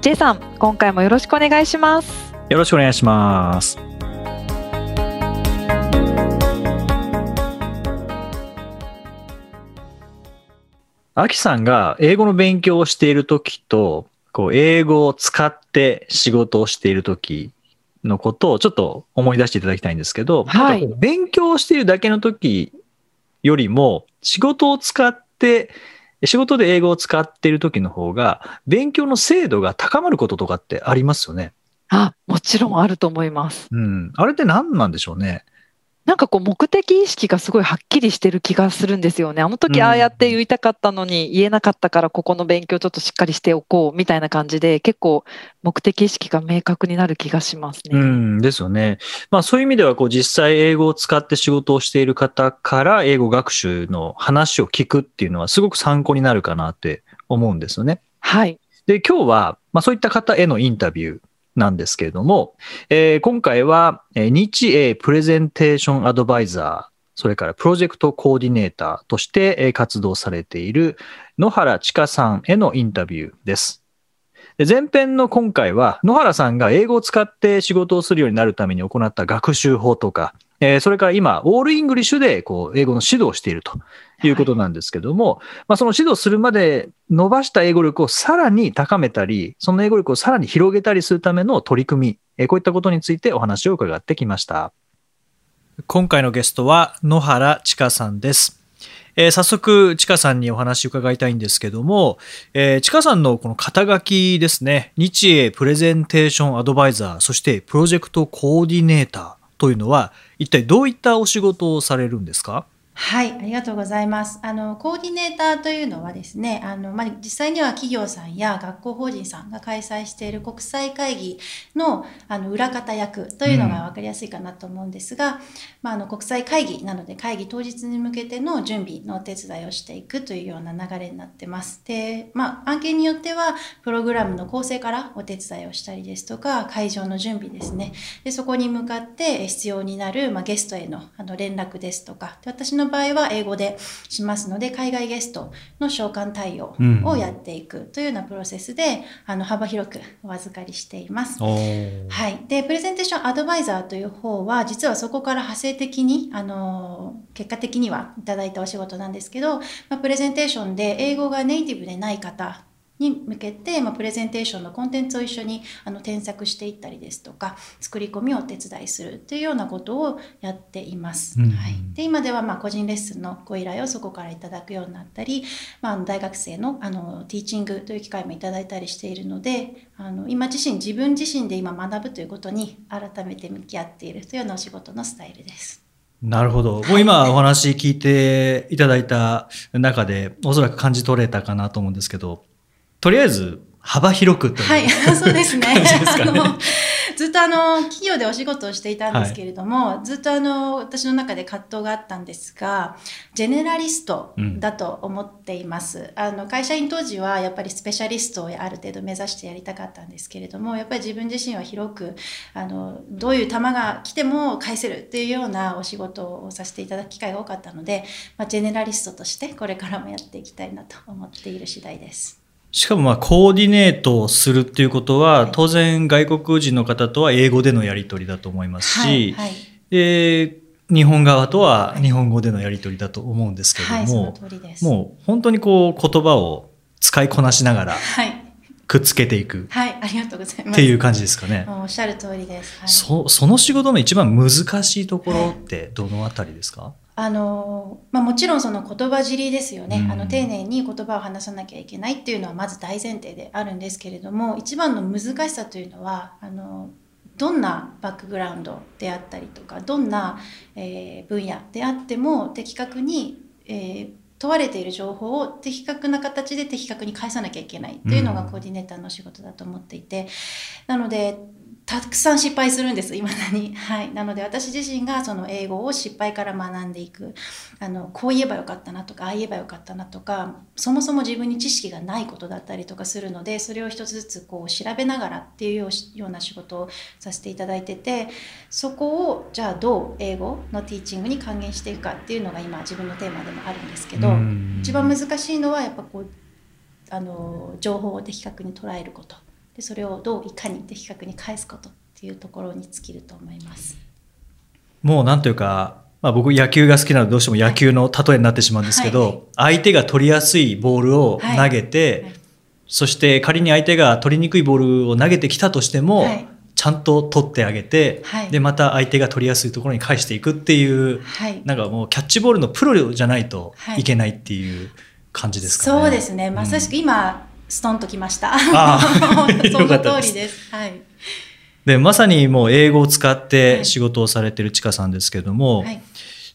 J さん今回もよろしくお願いします。よろしくお願いします。あきさんが英語の勉強をしているときと、こう、英語を使って仕事をしているときのことをちょっと思い出していただきたいんですけど、はい。勉強しているだけのときよりも、仕事を使って、仕事で英語を使っているときの方が、勉強の精度が高まることとかってありますよね。あもちろんあると思いますうん。あれって何なんでしょうね。なんかこう目的意識がすごいはっきりしてる気がするんですよねあの時うんああやって言いたかったのに言えなかったからここの勉強ちょっとしっかりしておこうみたいな感じで結構目的意識が明確になる気がしますね。うんですよね。まあそういう意味ではこう実際英語を使って仕事をしている方から英語学習の話を聞くっていうのはすごく参考になるかなって思うんですよね。はいで、今日はまあそういった方へのインタビューなんですけれども、えー今回は日英プレゼンテーションアドバイザー、それからプロジェクトコーディネーターとして活動されている野原千佳さんへのインタビューです。前編の今回は野原さんが英語を使って仕事をするようになるために行った学習法とか、えーそれから今、 all English でこう英語の指導をしているということなんですけども、まあ、その指導するまで伸ばした英語力をさらに高めたり、その英語力をさらに広げたりするための取り組み、えーこういったことについてお話を伺ってきました。今回のゲストは野原千佳さんです。えー早速、ちかさんにお話を伺いたいんですけども、えー、ちかさんのこの肩書きですね、日英プレゼンテーションアドバイザー、そしてプロジェクトコーディネーターというのは、一体どういったお仕事をされるんですか？はい、ありがとうございます。あの、コーディネーターというのはですね、あの、まあ、実際には企業さんや学校法人さんが開催している国際会議の、あの、裏方役というのが分かりやすいかなと思うんですが、まあ、あの、国際会議なので会議当日に向けての準備のお手伝いをしていくというような流れになってます。で、まあ、案件によっては、プログラムの構成からお手伝いをしたりですとか、会場の準備ですね。で、そこに向かってえ必要になる、まあ、ゲストへのあの連絡ですとか、で私の場合は英語でしますので、海外ゲストの召喚対応をやっていくというようなプロセスで、あの幅広くお預かりしています。はい。で、プレゼンテーションアドバイザーという方は、実はそこから派生的に、あの、結果的にはいただいたお仕事なんですけど、まあ、プレゼンテーションで英語がネイティブでない方に向けて、まあ、プレゼンテーションのコンテンツを一緒にあの添削していったりですとか作り込みをお手伝いするというようなことをやっています。うんはい、で今ではまあ個人レッスンのご依頼をそこからいただくようになったり、まあ、大学生のあのティーチングという機会もいただいたりしているのであの今自身自分自身で今学ぶということに改めて向き合っているというようなお仕事のスタイルです。なるほど。もう今お話聞いていただいた中で、おそらく感じ取れたかなと思うんですけど、とりあえず幅広くという、はい、そうですね。すかねあのずっとあの企業でお仕事をしていたんですけれども、ずっとあの私の中で葛藤があったんですが、ジェネラリストだと思っています。あの会社員当時はやっぱりスペシャリストをある程度目指してやりたかったんですけれども、やっぱり自分自身は広くあのどういう球が来ても返せるっていうようなお仕事をさせていただく機会が多かったので、まあ、ジェネラリストとしてこれからもやっていきたいなと思っている次第です。しかもまあコーディネートをするっていうことは、当然外国人の方とは英語でのやり取りだと思いますし、はい、はいで日本側とは日本語でのやり取りだと思うんですけれども、はい。もう本当にこう言葉を使いこなしながらはい、くっつけていくはい、ありがとうございます。っていう感じですかね。おっしゃる通りです。はい、そその仕事の一番難しいところってどのあたりですか、あのまあ、もちろんその言葉尻ですよね、うん。あの丁寧に言葉を話さなきゃいけないっていうのはまず大前提であるんですけれども一番の難しさというのはあのどんなバックグラウンドであったりとかどんな、えー分野であっても的確に、えー問われている情報を的確な形で的確に返さなきゃいけないっていうのがコーディネーターの仕事だと思っていて、なのでたくさん失敗するんですいまだに。はい、なので私自身がその英語を失敗から学んでいくあのこう言えばよかったなとかああ言えばよかったなとかそもそも自分に知識がないことだったりとかするのでそれを一つずつこう調べながらっていうような仕事をさせていただいててそこをじゃあどう英語のティーチングに還元していくかっていうのが今自分のテーマでもあるんですけど一番難しいのはやっぱこうあの情報を的確に捉えること。でそれをどういかに的確に返すことっていうところに尽きると思います。もうなんというか、まあ、僕野球が好きなのでどうしても野球の例えになってしまうんですけど、はいはい。相手が取りやすいボールを投げて、はい、そして仮に相手が取りにくいボールを投げてきたとしても、ちゃんと取ってあげて、でまた相手が取りやすいところに返していくっていう、なんかもうキャッチボールのプロじゃないといけないっていう感じですかね。そうですね。まさしく今、ストンときました。あ その通りです。はい。で、まさにもう英語を使って仕事をされてるちかさんですけれども、はい、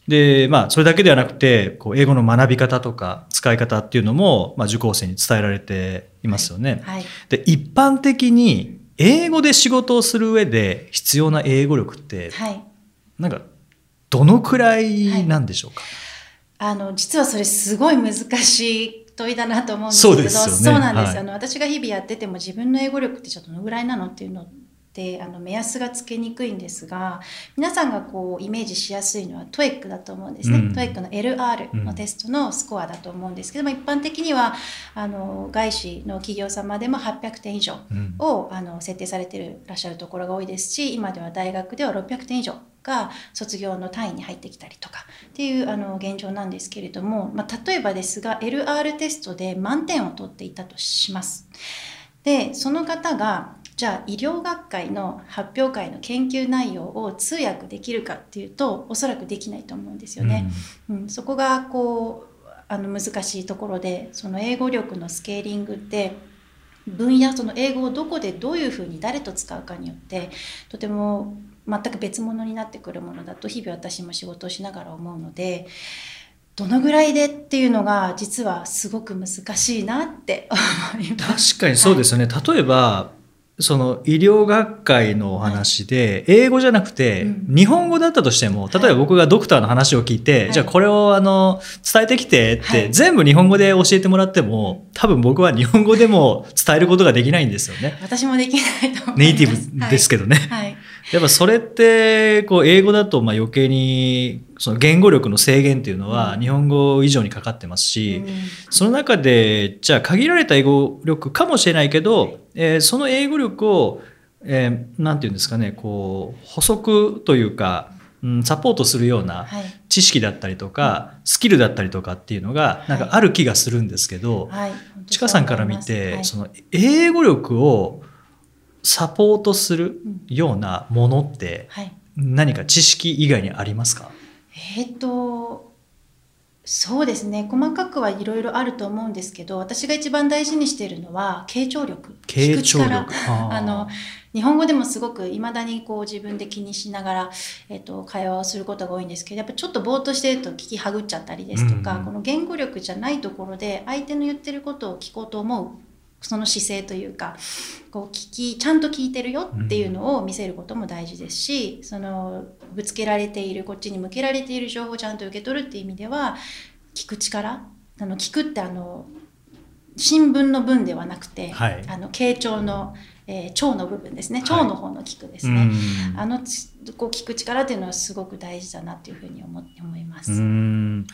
で、まあ、それだけではなくて、こう、英語の学び方とか使い方っていうのも、まあ、受講生に伝えられていますよね。はいはい、で、一般的に英語で仕事をする上で必要な英語力って、はい、なんか、どのくらいなんでしょうか、あの、実はそれすごい難しい問いだなと思うんですけど、そうね。なんです、はい、あの、私が日々やってても自分の英語力ってちょっとどのぐらいなのっていうのってあの目安がつけにくいんですが皆さんがこうイメージしやすいのは TOEIC だと思うんですね、うん、TOEIC の LR のテストのスコアだと思うんですけども、一般的にはあの外資の企業様でも800点以上を、あの設定されていらっしゃるところが多いですし今では大学では600点以上が卒業の単位に入ってきたりとかっていうあの現状なんですけれども、まあ、例えばですが LR テストで満点を取っていたとします。でその方がじゃあ医療学会の発表会の研究内容を通訳できるかっていうとおそらくできないと思うんですよね。うん、うん、そこがこうあの難しいところでその英語力のスケーリングって分野その英語をどこでどういうふうに誰と使うかによってとても全く別物になってくるものだと日々私も仕事をしながら思うのでどのぐらいでっていうのが実はすごく難しいなって思います。確かにそうですよね。はい、例えばその医療学会のお話で、英語じゃなくて、日本語だったとしても、例えば僕がドクターの話を聞いて、じゃあこれをあの、伝えてきてって、全部日本語で教えてもらっても、多分僕は日本語でも伝えることができないんですよね。私もできないと。ネイティブですけどね。はい。やっぱそれって、こう、英語だとまあ余計に、その言語力の制限っていうのは日本語以上にかかってますし、その中で、じゃあ限られた英語力かもしれないけど、えー、その英語力を、えー、なんていうんですかね、こう、補足というか、うん、サポートするような知識だったりとか、はい、スキルだったりとかっていうのが、なんかある気がするんですけど、はい、ちかさんから見て、はい、その英語力をサポートするようなものって、何か知識以外にありますか、えっ、とそうですね。細かくはいろいろあると思うんですけど私が一番大事にしているのは傾聴力。傾聴力。あの日本語でもすごくいまだにこう自分で気にしながら、えっと、会話をすることが多いんですけどやっぱちょっとぼーっとしてると聞きはぐっちゃったりですとか、うんうん、この言語力じゃないところで相手の言ってることを聞こうと思うその姿勢というかこう聞きちゃんと聞いてるよっていうのを見せることも大事ですし、そのぶつけられているこっちに向けられている情報をちゃんと受け取るっていう意味では聞く力あの聞くってあの新聞の文ではなくて、はい、あの傾聴のえー、腸の部分ですね。腸の方の聞くですね、はい、あのこう聞く力っていうのはすごく大事だなっていうふうに思思います。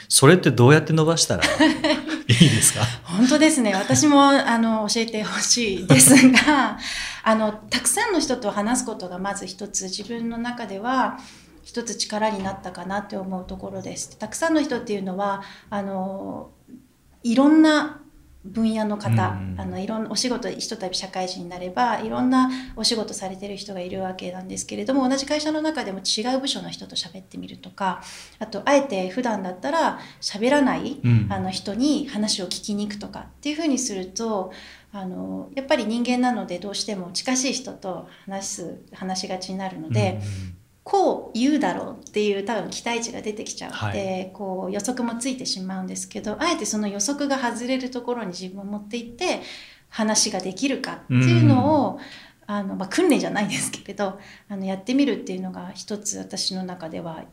それってどうやって伸ばしたら いいですか？本当ですね。私もあの教えてほしいですが あのたくさんの人と話すことがまず一つ自分の中では一つ力になったかなって思うところです。たくさんの人っていうのはあのいろんな分野の方、うん、あのいろんなお仕事ひとたび社会人になればいろんなお仕事されてる人がいるわけなんですけれども同じ会社の中でも違う部署の人と喋ってみるとかあとあえて普段だったら喋らない、うん、あの人に話を聞きに行くとかっていうふうにするとあのやっぱり人間なのでどうしても近しい人と話す話しがちになるので。うんこう言うだろうっていう多分期待値が出てきちゃって、はい。こう予測もついてしまうんですけどあえてその予測が外れるところに自分を持っていって話ができるかっていうのを、あのまあ、訓練じゃないですけれどあのやってみるっていうのが一つ私の中では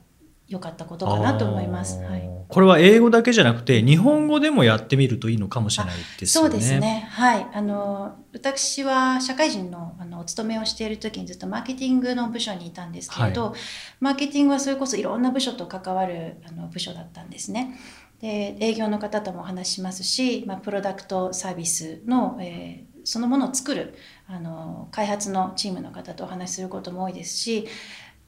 良かったことかなと思います。はいこれは英語だけじゃなくて日本語でもやってみるといいのかもしれないですよね。そうですね。はい。あの、私は社会人のあのお勤めをしている時にずっとマーケティングの部署にいたんですけれど、マーケティングはそれこそいろんな部署と関わるあの部署だったんですね。で、営業の方ともお話ししますし、まあ、プロダクトサービスの、えーそのものを作るあの開発のチームの方とお話しすることも多いですし、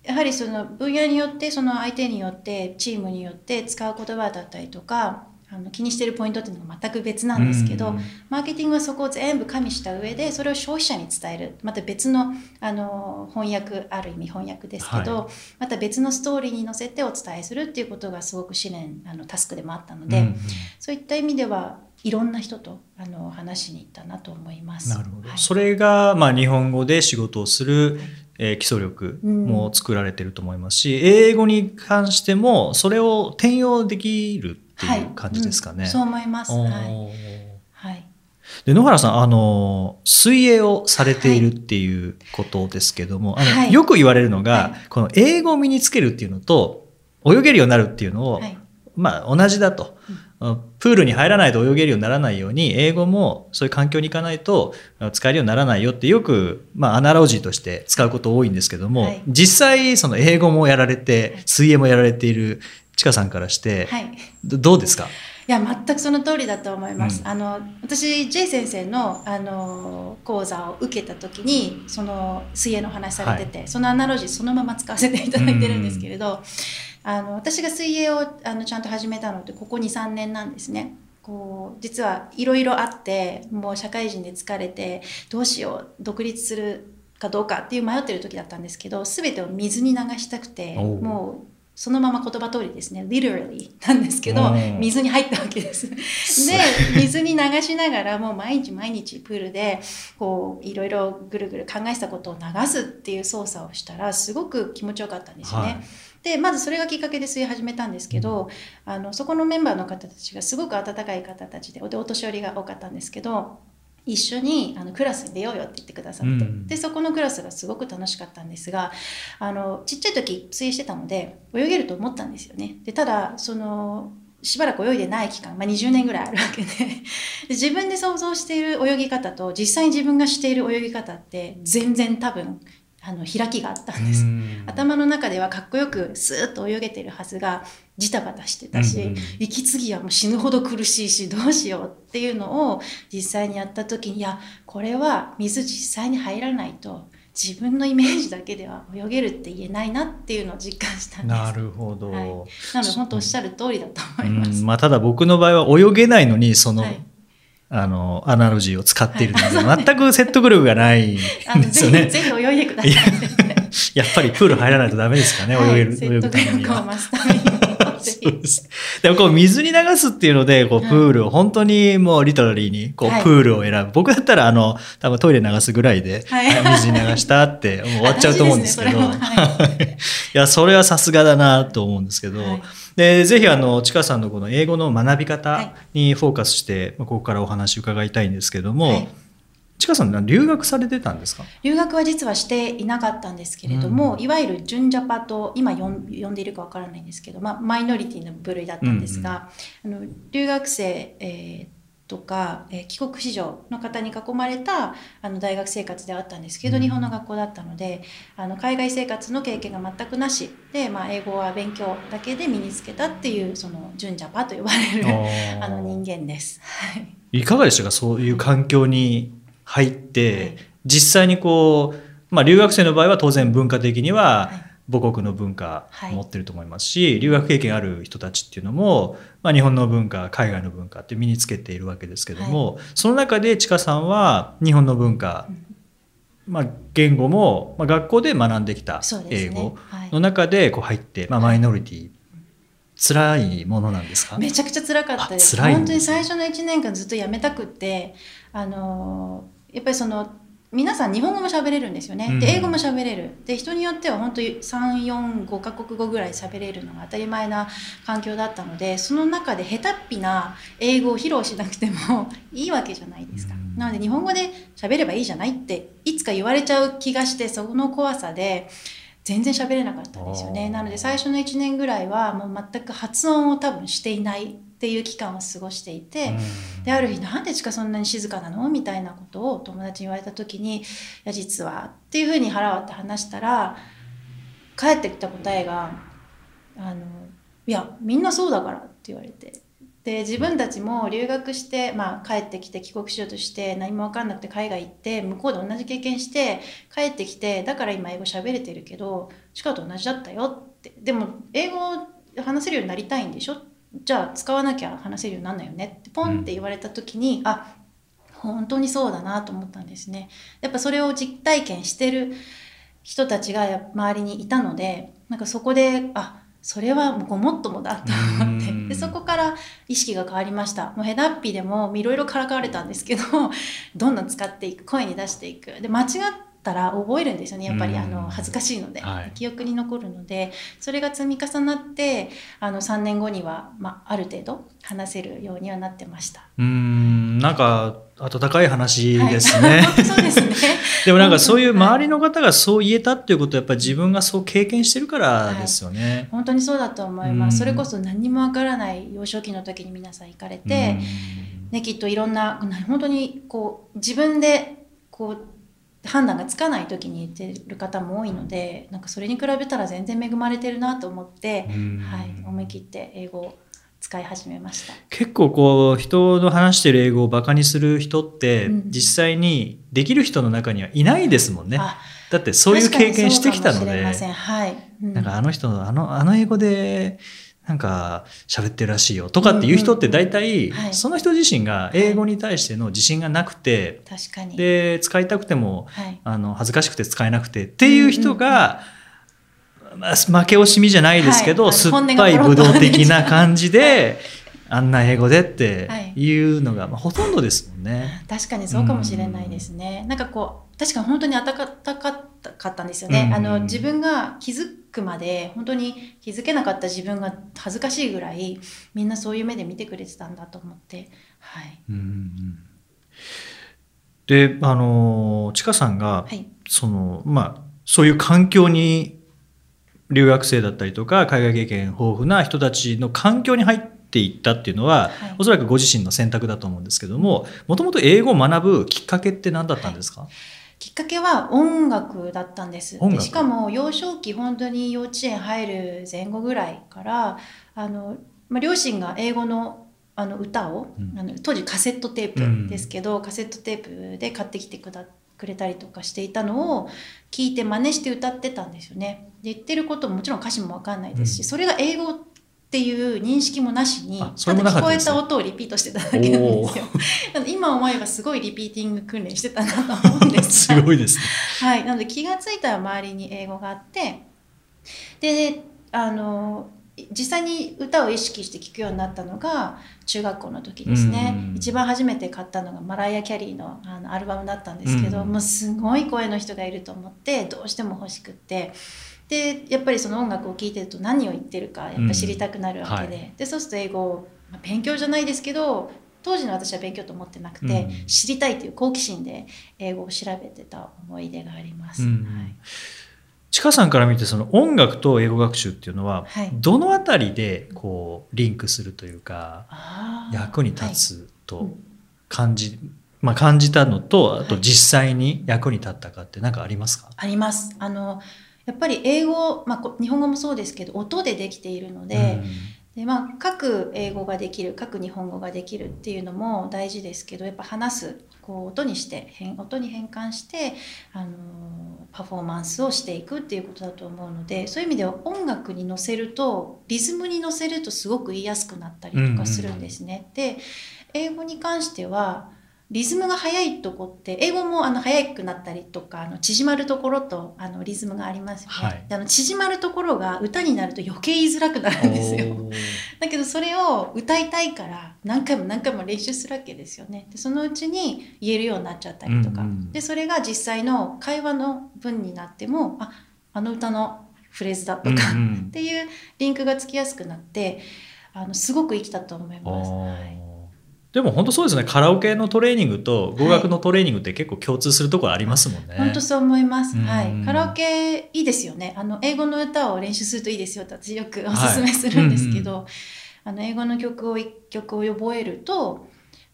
やはりその分野によってその相手によってチームによって使う言葉だったりとかあの気にしてるポイントっていうのが全く別なんですけど、うん。マーケティングはそこを全部加味した上でそれを消費者に伝えるまた別のあの翻訳ある意味翻訳ですけど、はまた別のストーリーに乗せてお伝えするっていうことがすごく試練あのタスクでもあったので、うんうん。そういった意味ではいろんな人とあの話しに行ったなと思います。なるほど、はい。それが、まあ、日本語で仕事をする、えー基礎力も作られてると思いますし、英語に関してもそれを転用できるっていう感じですかね。はいうんそう思います。はい。はい。で野原さんあの水泳をされているっていうことですけども、あのはいよく言われるのが、はいこの英語を身につけるっていうのと泳げるようになるっていうのを、はい。まあ同じだと、プールに入らないと泳げるようにならないように英語もそういう環境に行かないとあ使えるようにならないよってよく、まあ、アナロジーとして使うこと多いんですけども、はい。実際その英語もやられて水泳もやられているちかさんからして、はい。どどうですか？いや全くその通りだと思います。うん。あの私 J 先生のあの講座を受けた時にその水泳の話されてて、そのアナロジーそのまま使わせていただいてるんですけれど、あの私が水泳をあのちゃんと始めたのってここ23年なんですね。こう実はいろいろあってもう社会人で疲れてどうしよう独立するかどうかっていう迷ってる時だったんですけど全てを水に流したくてもうそのまま言葉通りですね literally なんですけどうん水に入ったわけです。で水に流しながらもう毎日毎日プールでこういろいろぐるぐる考えてたことを流すっていう操作をしたらすごく気持ちよかったんですよね。はいでまずそれがきっかけで水泳始めたんですけど、あのそこのメンバーの方たちがすごく温かい方たちでおでお年寄りが多かったんですけど一緒にあのクラスに出ようよって言ってくださって、うん。でそこのクラスがすごく楽しかったんですがあのちっちゃい時水泳してたので泳げると思ったんですよね。でただそのしばらく泳いでない期間、まあ、20年ぐらいあるわけで。で自分で想像している泳ぎ方と実際に自分がしている泳ぎ方って全然多分あの開きがあったんです。頭の中ではかっこよくスーッと泳げてるはずがジタバタしてたし、うんうん息継ぎはもう死ぬほど苦しいしどうしようっていうのを実際にやった時にいやこれは水実際に入らないと自分のイメージだけでは泳げるって言えないなっていうのを実感したんです。なるほど、はいなので本当おっしゃる通りだと思います。うんまあ、ただ僕の場合は泳げないのにその、はいあのアナロジーを使っているので、全く説得力がないんですよね。ぜひぜひ泳いでください。やっぱりプール入らないとダメですかね、はい泳げる、泳ぐためには。そうです。でもこう水に流すっていうので、こうプールを本当にもうリトラリーにこうはいプールを選ぶ。僕だったらあの、多分トイレ流すぐらいで、はいはい水に流したってもう終わっちゃうと思うんですけど。い いや、それはさすがだなと思うんですけど、はいで、ぜひあの、ちかさんのこの英語の学びは方い。にフォーカスして、まあここからお話伺いたいんですけども、はい。ちかさん留学されてたんですか？留学は実はしていなかったんですけれども、いわゆる純ジャパと今呼んでいるかわからないんですけど、まあ、マイノリティの部類だったんですが、あの留学生、えーとか、えー帰国子女の方に囲まれたあの大学生活ではあったんですけど、うん。日本の学校だったのであの海外生活の経験が全くなしで、まあ、英語は勉強だけで身につけたっていうその純ジャパと呼ばれる あの人間です。はい。いかがでしたか？そういう環境に入って、はい。実際にこう、まあ、留学生の場合は当然文化的にははい母国の文化持ってると思いますし、留学経験ある人たちっていうのも、まあ、日本の文化海外の文化って身につけているわけですけども、その中でちかさんは日本の文化、まあ、言語も、まあ、学校で学んできた英語はい。の中でこう入って、まあ、マイノリティ。辛いものなんですか？めちゃくちゃ辛かったです。あ辛いん本当にですね最初の1年間ずっとやめたくってあのやっぱりその皆さん日本語も喋れるんですよね。で英語も喋れる。で人によっては本当に345カ国語ぐらい喋れるのが当たり前な環境だったのでその中で下手っぴな英語を披露しなくてもいいわけじゃないですか。なので日本語で喋ればいいじゃないっていつか言われちゃう気がしてその怖さで。全然喋れなかったんですよねなので最初の1年ぐらいはもう全く発音を多分していないっていう期間を過ごしていて、である日なんでちかそんなに静かなの？みたいなことを友達に言われた時に「いや実は」っていうふうに腹割って話したら返ってきた答えが「あのいやみんなそうだから」って言われて。で自分たちも留学して、まあ、帰ってきて帰国しようとして何も分かんなくて海外行って向こうで同じ経験して帰ってきてだから今英語喋れてるけどチカと同じだったよって。でも英語話せるようになりたいんでしょ？じゃあ使わなきゃ話せるようになんないよねってポンって言われた時に、うん、あ本当にそうだなと思ったんですね。やっぱそれを実体験してる人たちが周りにいたのでなんかそこであそれはごもっともだと思って。でそこから意識が変わりました。もうヘダッピでもいろいろからかわれたんですけどどんどん使っていく声に出していく。で間違ったら覚えるんですよね。やっぱりあの恥ずかしいので、はい、記憶に残るので。それが積み重なってあの3年後には、まあ、ある程度話せるようにはなってました。うん。なんか温かい話ですね、はい、そうですね。でもなんかそういう周りの方がそう言えたっていうことはやっぱり自分がそう経験してるからですよね、はい、本当にそうだと思います。それこそ何もわからない幼少期の時に皆さん行かれてね、きっといろんな本当にこう自分でこう判断がつかない時に言ってる方も多いのでなんかそれに比べたら全然恵まれてるなと思って、はい、思い切って英語を使い始めました。結構こう人の話してる英語をバカにする人って実際にできる人の中にはいないですもんね。うん、だってそういう経験してきたので、はい。うん、なんかあの人のあのあの英語でなんか喋ってるらしいよとかっていう人って大体その人自身が英語に対しての自信がなくて、確かに。で使いたくても、あの恥ずかしくて使えなくてっていう人が、まあ、負け惜しみじゃないですけど、酸っぱいブドウ的な感じで あんな英語でってい。うのが、まあ、ほとんどですもんね。確かにそうかもしれないですね。んなんかこう確かに本当に温かかったんですよね。あの自分が気づくまで本当に気づけなかった自分が恥ずかしいぐらいみんなそういう目で見てくれてたんだと思って。はい。うんであのちかさんが、はい、そのまあそういう環境に留学生だったりとか海外経験豊富な人たちの環境に入ってていったっていうのは、はい、おそらくご自身の選択だと思うんですけどももともと英語を学ぶきっかけって何だったんですか、はい、きっかけは音楽だったんです。でしかも幼少期本当に幼稚園入る前後ぐらいからあの、まあ、両親が英語のあの歌を、うん、あの当時カセットテープですけど、うん、カセットテープで買ってきてくだくれたりとかしていたのを聞いて真似して歌ってたんですよね。で言ってることももちろん歌詞も分かんないですし、うん、それが英語っていう認識もなしにただ聞こえた音をリピートしてただけなんですよ。今思えばすごいリピーティング訓練してたなと思うんです すごいですね。はい、なので気が付いたら周りに英語があって。であの実際に歌を意識して聴くようになったのが中学校の時ですね。一番初めて買ったのがマライア・キャリーのあのアルバムだったんですけど、もうすごい声の人がいると思ってどうしても欲しくって。でやっぱりその音楽を聴いてると何を言ってるかやっぱ知りたくなるわけで。うんはい、でそうすると英語を、まあ、勉強じゃないですけど当時の私は勉強と思ってなくて、うん、知りたいという好奇心で英語を調べてた思い出があります。うん。はい、ちかさんから見てその音楽と英語学習っていうのは、はい、どの辺りでこうリンクするというか役に立つと感じ、まあ、感じたのとあと実際に役に立ったかって何かありますか、あります。あのやっぱり英語、まあ、日本語もそうですけど音でできているのでうん、でまあ、書く英語ができる書く日本語ができるっていうのも大事ですけどやっぱ話すこう音にして音に変換してあのパフォーマンスをしていくっていうことだと思うのでそういう意味では音楽に乗せるとリズムに乗せるとすごく言いやすくなったりとかするんですね。うんうん、で英語に関してはリズムが速いとこって英語もあの速くなったりとかあの縮まるところとあのリズムがありますよね、はい、あの縮まるところが歌になると余計言いづらくなるんですよ。だけどそれを歌いたいから何回も何回も練習するわけですよね。でそのうちに言えるようになっちゃったりとか、うんうん、でそれが実際の会話の文になってもああの歌のフレーズだとか、っていうリンクがつきやすくなってあのすごく生きたと思います。はいでも本当そうですねカラオケのトレーニングと語学のトレーニングって結構共通するところありますもんね。本当そう思います。はい。カラオケいいですよね。あの英語の歌を練習するといいですよって私よくおすすめするんですけど、はいうんうん、あの英語の曲を一曲を覚えると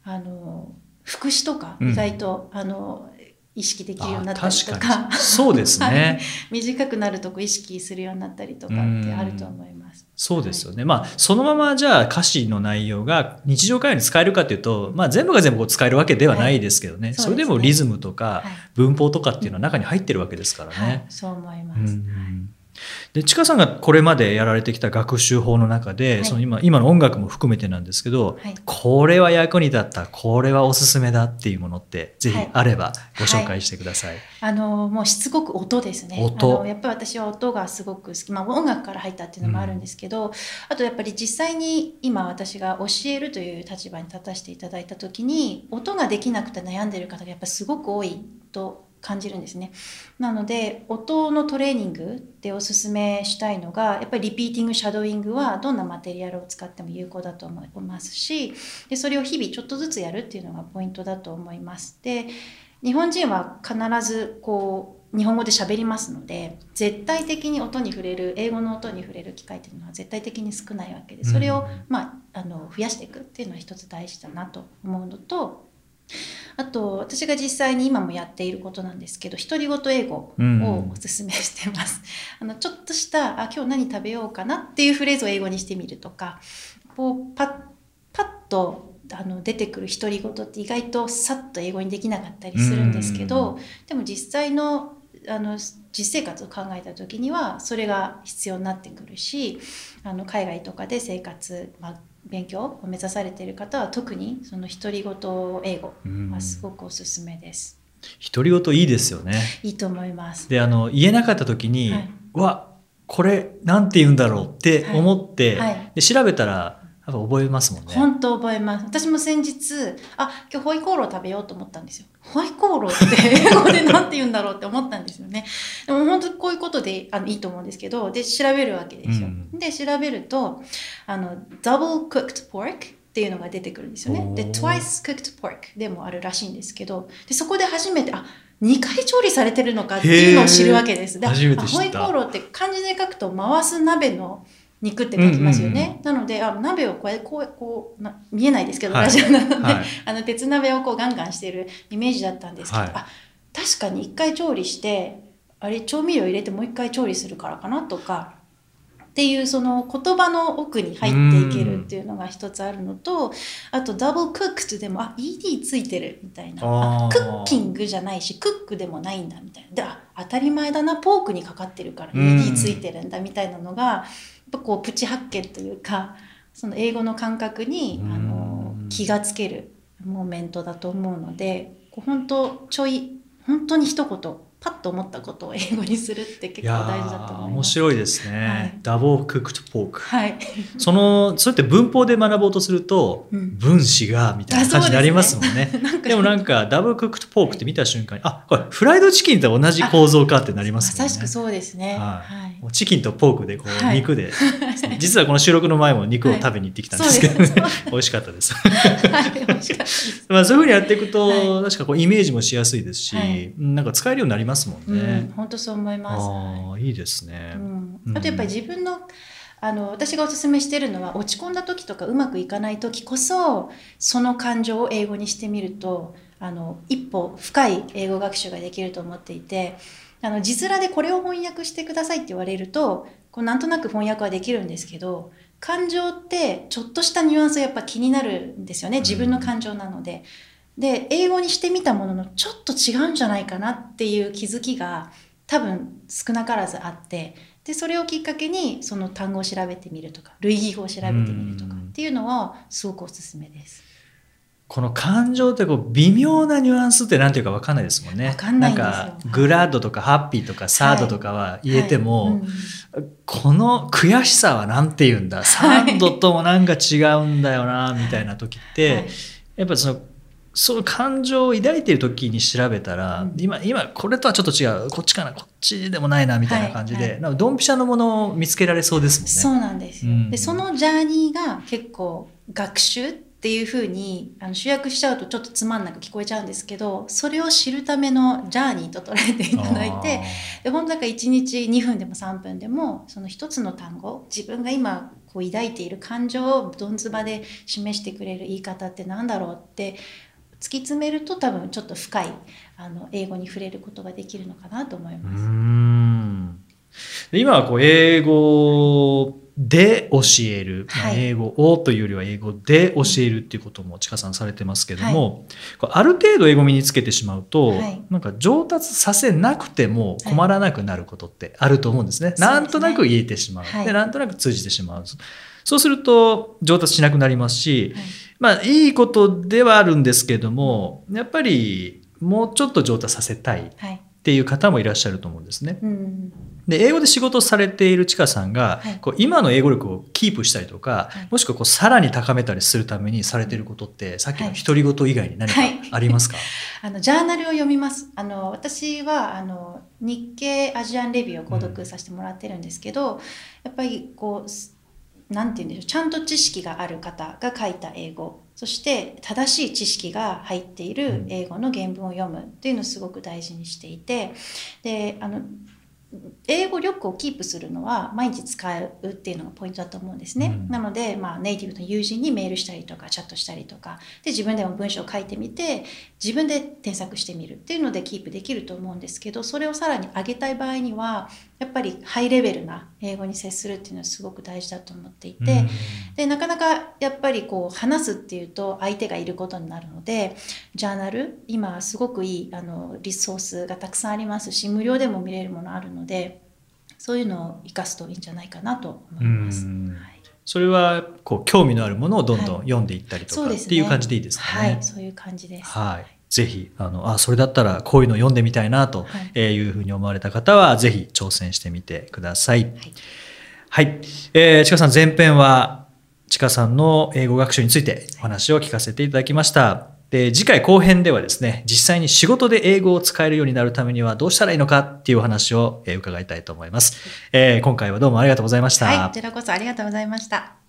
あの副詞とか意外と、うん、あの意識できるようになったりとかそうですね、はい、短くなるとこ意識するようになったりとかってあると思います。そうですよね。はい、まあ、そのままじゃあ歌詞の内容が日常会話に使えるかというと、まあ、全部が全部こう使えるわけではないですけどね。はい、それでもリズムとか文法とかっていうのは中に入ってるわけですからね。はい、そう思います。うんで、ちかさんがこれまでやられてきた学習法の中で、はい、その今、今の音楽も含めてなんですけど、はい、これは役に立った、これはおすすめだっていうものって、ぜひあればご紹介してください。はい、あの、もうしつこく音ですね。音。やっぱり私は音がすごく好き。まあ音楽から入ったっていうのもあるんですけど、うん、あとやっぱり実際に今私が教えるという立場に立たせていただいた時に、音ができなくて悩んでる方がやっぱすごく多いと感じるんですね。なので音のトレーニングでおすすめしたいのがやっぱりリピーティングシャドーイングはどんなマテリアルを使っても有効だと思いますしでそれを日々ちょっとずつやるっていうのがポイントだと思います。で日本人は必ずこう日本語で喋りますので絶対的に音に触れる英語の音に触れる機会っていうのは絶対的に少ないわけでそれを、まあ、あの増やしていくっていうのは一つ大事だなと思うのとあと私が実際に今もやっていることなんですけど独り言英語をおすすめしてます。うん、あのちょっとしたあ今日何食べようかなっていうフレーズを英語にしてみるとかこうパッパッとあの出てくる独り言って意外とさっと英語にできなかったりするんですけど、でも実際のあの実生活を考えた時にはそれが必要になってくるしあの海外とかで生活、まあ、勉強を目指されている方は特にその独り言英語はすごくおすすめです。独り言いいですよね。いいと思います。で、あの言えなかった時に、はい、わこれなんて言うんだろうって思って、はいはい、で調べたらやっぱ覚えますもんね。本当覚えます。私も先日、あ、今日ホイコーロー食べようと思ったんですよ。ホイコーローって英語で何て言うんだろうって思ったんですよね。でも本当こういうことであのいいと思うんですけど、で、調べるわけですよ。うん、で、調べると、あの、double cooked pork っていうのが出てくるんですよね。で、twice cooked pork でもあるらしいんですけど、で、そこで初めて、あ、2回調理されてるのかっていうのを知るわけです。初めてホイコーローって漢字で書くと回す鍋の肉って書きますよね。なのであ鍋をこうこうこう見えないですけど、ラジオなので、はい、あの鉄鍋をこうガンガンしているイメージだったんですけど、はい、あ確かに一回調理してあれ調味料入れてもう一回調理するからかなとかっていうその言葉の奥に入っていけるっていうのが一つあるのとあとダブルクックでもあ ED ついてるみたいな。あクッキングじゃないしクックでもないんだみたいな。であ当たり前だなポークにかかってるから ED ついてるんだみたいなのがぱこうプチ発見というかその英語の感覚にあの気がつけるモーメントだと思うのでこう本当ちょい本当に一言パッと思ったことを英語にするって結構大事だと思います。面白いですね。はい、ダボークックトポーク。はい。その、そうやって文法で学ぼうとすると、うん、分子が、みたいな感じになりますもんね。ででもなんか、ダブルクックトポークって見た瞬間に、あ、これ、フライドチキンと同じ構造かってなりますもんね。まさしくそうですね。はい。はい、チキンとポークで、こう、はい、肉で、実はこの収録の前も肉を食べに行ってきたんですけどね。美味しかったです。はい、美味しかったです。まあ、そういうふうにやっていくと、確かこう、イメージもしやすいですし、なんか使えるようになりますもんね。本当そう思います。ああ、いいですね。うん、あとやっぱり自分のあの私がおすすめしてるのは落ち込んだ時とかうまくいかない時こそその感情を英語にしてみるとあの一歩深い英語学習ができると思っていてあの字面でこれを翻訳してくださいって言われるとこうなんとなく翻訳はできるんですけど感情ってちょっとしたニュアンスがやっぱ気になるんですよね自分の感情なので。で英語にしてみたもののちょっと違うんじゃないかなっていう気づきが多分少なからずあってでそれをきっかけにその単語を調べてみるとか類義語を調べてみるとかっていうのはすごくおすすめです。この感情ってこう微妙なニュアンスって何ていうか分かんないですもんね。わかんないかグラッドとかハッピーとかサードとかは言えても、この悔しさは何て言うんだ？サードともなんか違うんだよなみたいな時って、はい。やっぱそのそういう感情を抱いている時に調べたら、うん。今今これとはちょっと違う。こっちかな。こっちでもないなみたいな感じで、はいはい。なんかドンピシャのものを見つけられそうですもんね。そうなんですよ、うん。でそのジャーニーが結構学習っていう風にあの主役しちゃうとちょっとつまんなく聞こえちゃうんですけどそれを知るためのジャーニーと捉えていただいてで本当だから1日2分でも3分でもその一つの単語自分が今こう抱いている感情をどんずばで示してくれる言い方ってなんだろうって突き詰めると多分ちょっと深いあの英語に触れることができるのかなと思います。ん。で今はこう英語で教える、まあはい。英語をというよりは英語で教えるっていうこともちかさんされてますけども、こうある程度英語身につけてしまうと、はい。なんか上達させなくても困らなくなることってあると思うんですね。そうですね。なんとなく言えてしまう、はい。でなんとなく通じてしまう。そうすると上達しなくなりますし、はいまあいいことではあるんですけどもやっぱりもうちょっと上達させたいはい。っていう方もいらっしゃると思うんですね。うんで英語で仕事をされているちかさんが、はい。こう今の英語力をキープしたりとか、はい。もしくはこうさらに高めたりするためにされていることってさっきの独り言以外に何かはい。ありますか、あのジャーナルを読みます。あの私はあの日経アジアンレビューを購読させてもらってるんですけど、やっぱりこうすなんて言うんでしょうちゃんと知識がある方が書いた英語。そして正しい知識が入っている英語の原文を読むっていうのをすごく大事にしていて。であの英語力をキープするのは毎日使うっていうのがポイントだと思うんですね。うん。なので、まあ、ネイティブの友人にメールしたりとかチャットしたりとか。で自分でも文章を書いてみて自分で添削してみるっていうのでキープできると思うんですけどそれをさらに上げたい場合にはやっぱりハイレベルな英語に接するっていうのはすごく大事だと思っていて。うんでなかなかやっぱりこう話すっていうと相手がいることになるのでジャーナル今すごくいいあのリソースがたくさんありますし無料でも見れるものあるのでそういうのを生かすといいんじゃないかなと思います。うんはいそれはこう興味のあるものをどんどんはい読んでいったりとかっそうですねていう感じでいいですかね。はい、そういう感じです。はい。ぜひ、あの、あ、それだったらこういうの読んでみたいなとはいうふうに思われた方は、ぜひ挑戦してみてください。はいはい。えー、ちかさん前編は、ちかさんの英語学習についてお話を聞かせていただきました。で、次回後編ではですね、実際に仕事で英語を使えるようになるためにはどうしたらいいのかっていうお話をえー伺いたいと思います。えー今回はどうもありがとうございました。はい、こちらこそありがとうございました。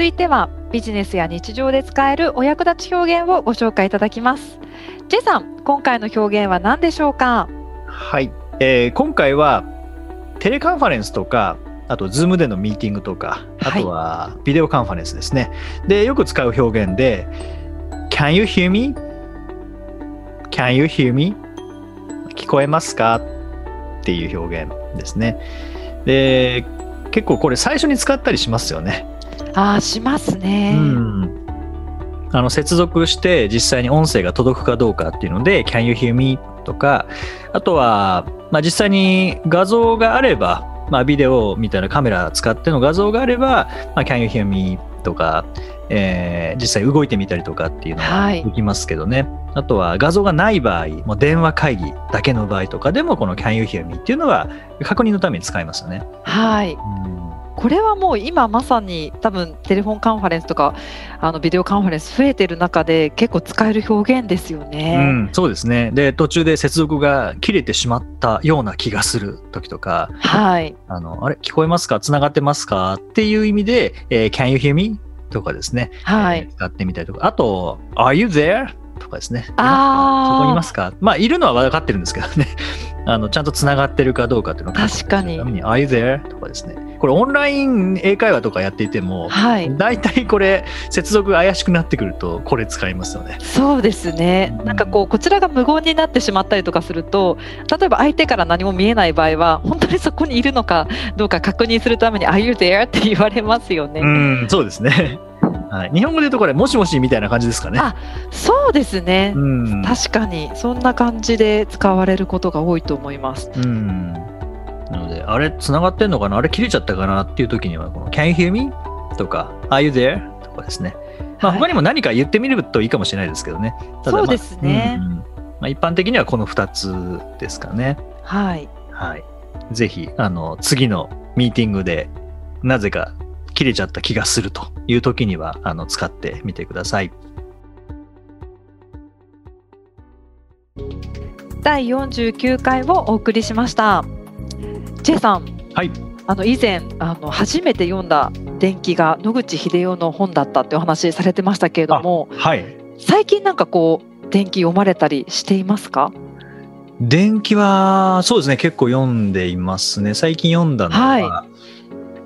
続いてはビジネスや日常で使えるお役立ち表現をご紹介いただきます。ジェイさん、今回の表現は何でしょうか？はい、えー今回はテレカンファレンスとかあと Zoom でのミーティングとかあとはビデオカンファレンスですね、でよく使う表現で Can you hear me? Can you hear me? 聞こえますか？っていう表現ですね。で結構これ最初に使ったりしますよねああ、しますね。うんあの接続して実際に音声が届くかどうかっていうので「Can you hear me?」とかあとは、まあ、実際に画像があれば、まあ、ビデオみたいなカメラ使っての画像があれば「まあ、Can you hear me?」とか、えー実際動いてみたりとかっていうのははいできますけどね、あとは画像がない場合もう電話会議だけの場合とかでもこの「Can you hear me?」っていうのは確認のために使いますよね。はい。うんこれはもう今まさに多分テレフォンカンファレンスとかあのビデオカンファレンス増えてる中で結構使える表現ですようね。ん、そうですね。で、途中で接続が切れてしまったような気がする時とか、はい。あの、あれ、聞こえますか？つながってますか？っていう意味で、えー Can you hear me? とかですね、はい。えー使ってみたりとか、あと、Are you there? とかですね。あーそこにいますか？まあ、いるのは分かってるんですけどね。あのちゃんとつながってるかどうかっていうのを確かに Are you there? とかですね。これオンライン英会話とかやっていても、はい。大体これ接続が怪しくなってくるとこれ使いますよね。そうですねう。んなんかこうこちらが無言になってしまったりとかすると、例えば相手から何も見えない場合は本当にそこにいるのかどうか確認するために Are you there? って言われますよね。うん、そうですね。はい、日本語で言うとこれもしもしみたいな感じですかね。あそうですね。うん、確かにそんな感じで使われることが多いと思います。うん。なので、あれ、繋がってんのかな？あれ、切れちゃったかなっていう時には、この Can you hear me? とか、Are you there? とかですね。まあ、はい他にも何か言ってみるといいかもしれないですけどね。ただまあそうですねうんうんまあ、一般的にはこの2つですかね。はい。はい。ぜひ、あの、次のミーティングで、なぜか切れちゃった気がするという時には、あの、使ってみてください。第49回をお送りしました。J さん、はい。あの以前あの初めて読んだ伝記が野口英世の本だったってお話されてましたけれども、はい。最近なんかこう伝記読まれたりしていますか？電気は、そうですね、結構読んでいますね。最近読んだのは、は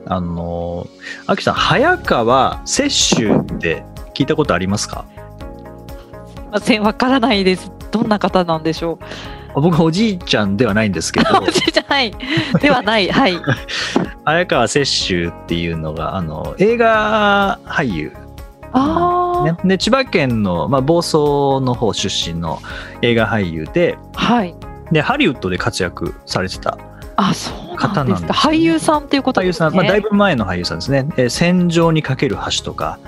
あの、アキさん、早川摂取って聞いたことありますか？すいませんわからないです。どんな方なんでしょう？僕、おじいちゃんではないんですけど、じゃない。ではない。はい。早川摂取っていうのが、あの、映画俳優、ああ、ね、で千葉県の、まあ、房総の方出身の映画俳優で、はい。で、ハリウッドで活躍されてた。あそう方なんです俳優さんっていうことですね。俳優さん、まあ、だいぶ前の俳優さんですね。えー戦場にかける橋とか、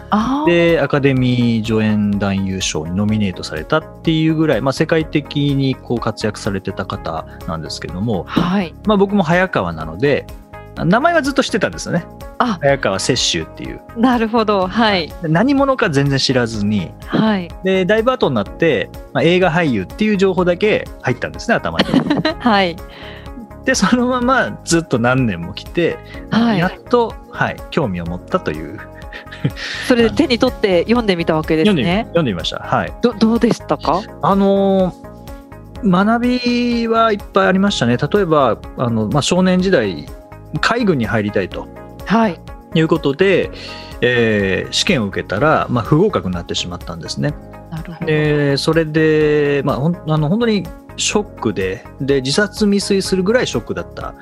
で、アカデミー助演男優賞にノミネートされたっていうぐらい、まあ、世界的にこう活躍されてた方なんですけども、はい。まあ、僕も早川なので、名前はずっと知ってたんですよね。あ。早川雪舟っていう。なるほど。はい。で何者か全然知らずに、はい。で、だいぶ後になって、まあ、映画俳優っていう情報だけ入ったんですね、頭に。はいで、そのままずっと何年も来て、はいやっと、はい、興味を持ったという、それで手に取って読んでみたわけですね。読んでみました。はい。どどうでしたか？あのー学びはいっぱいありましたね。例えば、あのまあ、少年時代、海軍に入りたいとはいいうことで、えー試験を受けたら、まあ、不合格になってしまったんですね。なるほど。でそれで、まあ、ほんあの本当にショックでで自殺未遂するぐらいショックだった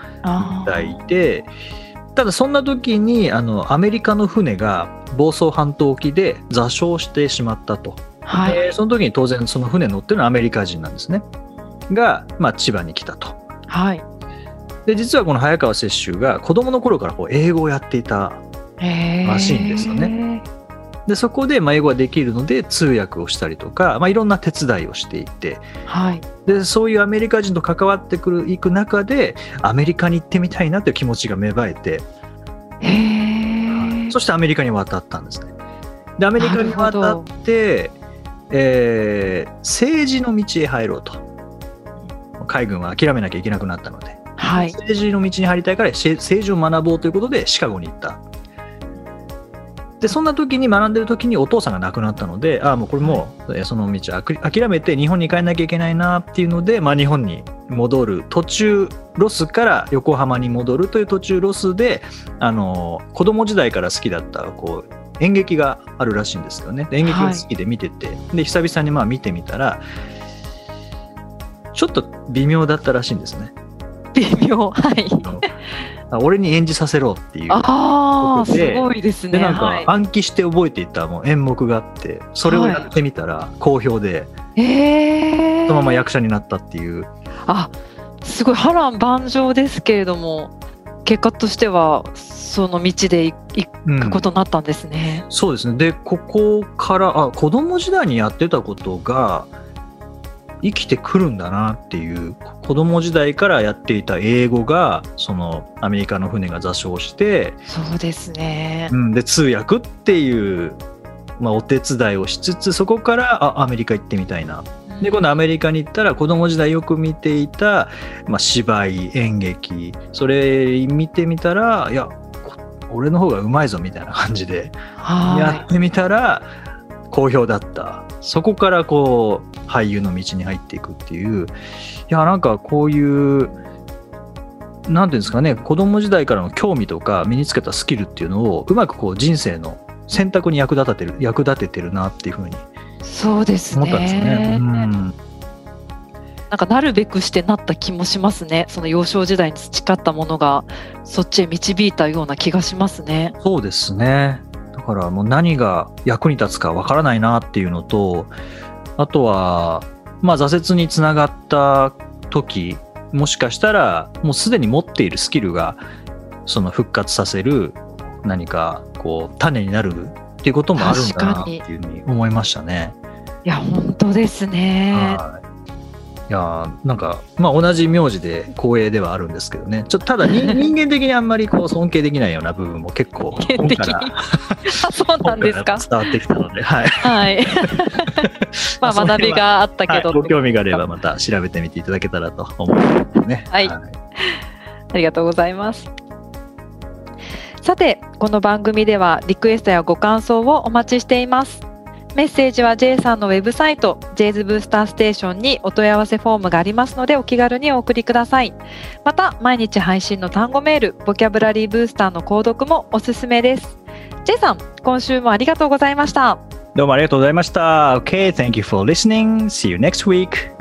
みたいでただそんな時にあのアメリカの船が房総半島沖で座礁してしまったと。はいでその時に当然その船に乗ってるのはアメリカ人なんですね。が、まあ、千葉に来たと。はい。で実はこの早川雪舟が子供の頃からこう英語をやっていたらしいんですよね。でそこでまあ英語ができるので通訳をしたりとか、まあ、いろんな手伝いをしていてはい。でそういうアメリカ人と関わってくるいく中でアメリカに行ってみたいなという気持ちが芽生えてへえ。そしてアメリカに渡ったんですね。でアメリカに渡って、えー政治の道へ入ろうと海軍は諦めなきゃいけなくなったのではい。政治の道に入りたいからし政治を学ぼうということでシカゴに行った。でそんな時に学んでる時にお父さんが亡くなったのでああもうこれもうえーその道諦めて日本に帰らなきゃいけないなっていうので、まあ、日本に戻る途中ロスから横浜に戻るという途中ロスであの子供時代から好きだったこう演劇があるらしいんですよね。で演劇が好きで見てて、で久々にまあ見てみたらちょっと微妙だったらしいんですね。微妙。はい。俺に演じさせろっていう。ああ、ことですごいですね。でなんかはい。暗記して覚えていたもう演目があってそれをやってみたら好評で、へえ。そのまま役者になったっていうあ、すごい波乱万丈ですけれども、結果としてはその道で行うんくことになったんですね。そうですねでここからあ子供時代にやってたことが生きてくるんだなっていう子供時代からやっていた英語がそのアメリカの船が座礁して、そうですね。う。ん、で通訳っていう、まあ、お手伝いをしつつそこからあアメリカ行ってみたいな。で今度アメリカに行ったら子供時代よく見ていた、まあ、芝居演劇それ見てみたらいやこ俺の方がうまいぞみたいな感じでやはってみたら好評だった。そこからこう俳優の道に入っていくっていうや、なんかこういう、なんていうんですかね、子供時代からの興味とか身につけたスキルっていうのを、うまくこう人生の選択に役立ててる、役立ててるなっていうふうにそうです思ったんですよね。ね。うんなんかなるべくしてなった気もしますね。その幼少時代に培ったものがそっちへ導いたような気がしますね。そうですね。だからもう何が役に立つかわからないなっていうのと、あとは、まあ挫折につながった時、もしかしたらもうすでに持っているスキルが、その復活させる何かこう種になるっていうこともあるんだなっていうふうに思いましたね。いや本当ですね。はい。いやーなんか、まあ同じ名字で光栄ではあるんですけどね。ちょっとただ人 人間的にあんまりこう尊敬できないような部分も結構、そうなんですか？伝わってきたので、はい。はい。まあ学びがあったけど、はいご興味があればまた調べてみていただけたらと思いますね。はいありがとうございます。さて、この番組ではリクエストやご感想をお待ちしています。メッセージは J さんのウェブサイト J's ブースターステーションにお問い合わせフォームがありますのでお気軽にお送りください。また、毎日配信の単語メール、ボキャブラリーブースターの購読もおすすめです。J さん、今週もありがとうございました。どうもありがとうございました。OK thank you for listening. See you next week.